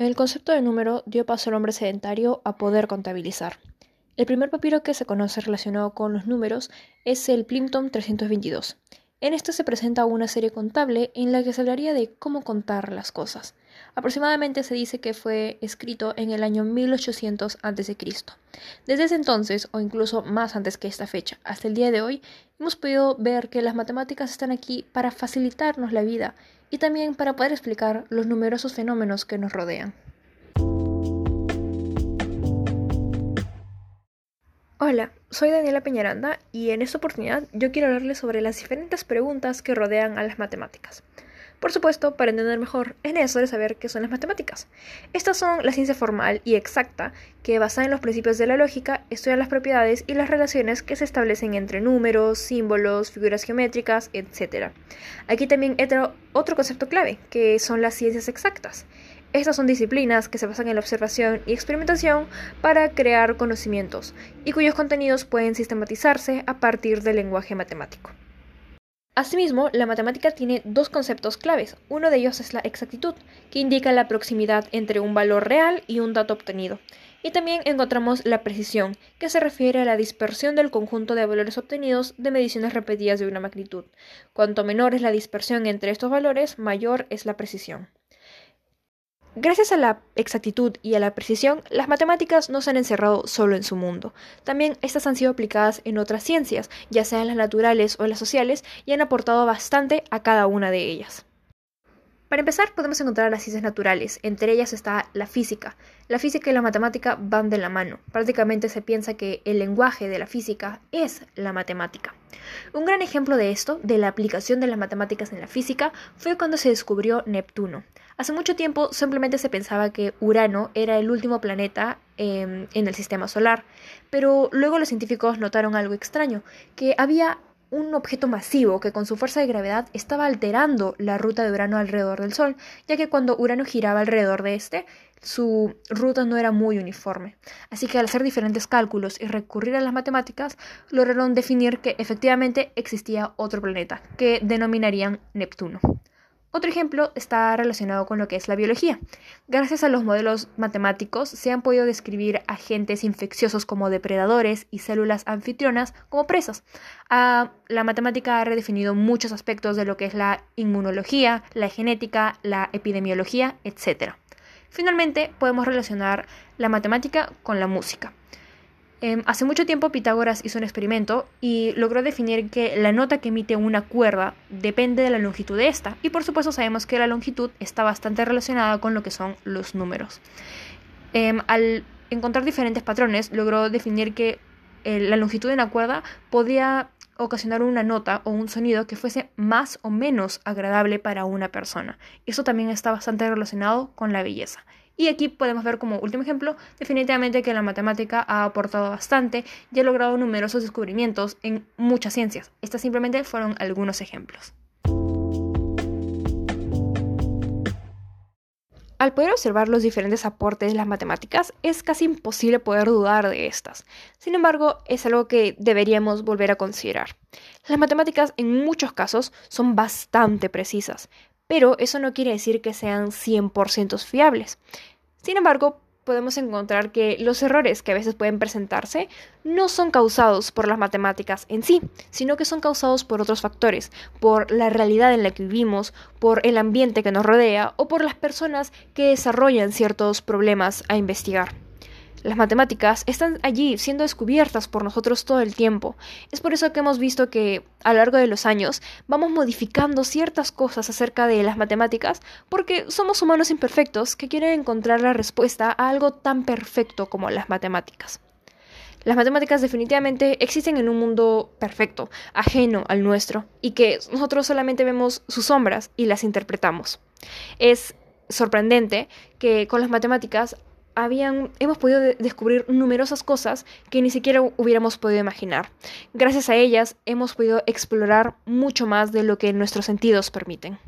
El concepto de número dio paso al hombre sedentario a poder contabilizar. El primer papiro que se conoce relacionado con los números es el Plimpton 322. En este se presenta una serie contable en la que se hablaría de cómo contar las cosas. Aproximadamente se dice que fue escrito en el año 1800 a.C. Desde ese entonces, o incluso más antes que esta fecha, hasta el día de hoy, hemos podido ver que las matemáticas están aquí para facilitarnos la vida y también para poder explicar los numerosos fenómenos que nos rodean. Hola, soy Daniela Peñaranda y en esta oportunidad yo quiero hablarles sobre las diferentes preguntas que rodean a las matemáticas. Por supuesto, para entender mejor, es necesario saber qué son las matemáticas. Estas son la ciencia formal y exacta que, basada en los principios de la lógica, estudia las propiedades y las relaciones que se establecen entre números, símbolos, figuras geométricas, etc. Aquí también entra otro concepto clave, que son las ciencias exactas. Estas son disciplinas que se basan en la observación y experimentación para crear conocimientos y cuyos contenidos pueden sistematizarse a partir del lenguaje matemático. Asimismo, la matemática tiene dos conceptos claves. Uno de ellos es la exactitud, que indica la proximidad entre un valor real y un dato obtenido. Y también encontramos la precisión, que se refiere a la dispersión del conjunto de valores obtenidos de mediciones repetidas de una magnitud. Cuanto menor es la dispersión entre estos valores, mayor es la precisión. Gracias a la exactitud y a la precisión, las matemáticas no se han encerrado solo en su mundo. También estas han sido aplicadas en otras ciencias, ya sean las naturales o las sociales, y han aportado bastante a cada una de ellas. Para empezar, podemos encontrar las ciencias naturales. Entre ellas está la física. La física y la matemática van de la mano. Prácticamente se piensa que el lenguaje de la física es la matemática. Un gran ejemplo de esto, de la aplicación de las matemáticas en la física, fue cuando se descubrió Neptuno. Hace mucho tiempo simplemente se pensaba que Urano era el último planeta em, en el sistema solar, pero luego los científicos notaron algo extraño, que había un objeto masivo que con su fuerza de gravedad estaba alterando la ruta de Urano alrededor del Sol, ya que cuando Urano giraba alrededor de este, su ruta no era muy uniforme. Así que al hacer diferentes cálculos y recurrir a las matemáticas, lograron definir que efectivamente existía otro planeta, que denominarían Neptuno. Otro ejemplo está relacionado con lo que es la biología. Gracias a los modelos matemáticos se han podido describir agentes infecciosos como depredadores y células anfitrionas como presas. Ah, la matemática ha redefinido muchos aspectos de lo que es la inmunología, la genética, la epidemiología, etc. Finalmente, podemos relacionar la matemática con la música. Em, hace mucho tiempo Pitágoras hizo un experimento y logró definir que la nota que emite una cuerda depende de la longitud de esta. Y por supuesto sabemos que la longitud está bastante relacionada con lo que son los números. Em, al encontrar diferentes patrones, logró definir que eh, la longitud de una cuerda podía ocasionar una nota o un sonido que fuese más o menos agradable para una persona. Eso también está bastante relacionado con la belleza. Y aquí podemos ver como último ejemplo, definitivamente que la matemática ha aportado bastante y ha logrado numerosos descubrimientos en muchas ciencias. Estas simplemente fueron algunos ejemplos. Al poder observar los diferentes aportes de las matemáticas, es casi imposible poder dudar de estas. Sin embargo, es algo que deberíamos volver a considerar. Las matemáticas en muchos casos son bastante precisas, pero eso no quiere decir que sean 100% fiables. Sin embargo, podemos encontrar que los errores que a veces pueden presentarse no son causados por las matemáticas en sí, sino que son causados por otros factores, por la realidad en la que vivimos, por el ambiente que nos rodea o por las personas que desarrollan ciertos problemas a investigar. Las matemáticas están allí siendo descubiertas por nosotros todo el tiempo. Es por eso que hemos visto que a lo largo de los años vamos modificando ciertas cosas acerca de las matemáticas porque somos humanos imperfectos que quieren encontrar la respuesta a algo tan perfecto como las matemáticas. Las matemáticas definitivamente existen en un mundo perfecto, ajeno al nuestro, y que nosotros solamente vemos sus sombras y las interpretamos. Es sorprendente que con las matemáticas hemos podido descubrir numerosas cosas que ni siquiera hubiéramos podido imaginar. Gracias a ellas hemos podido explorar mucho más de lo que nuestros sentidos permiten.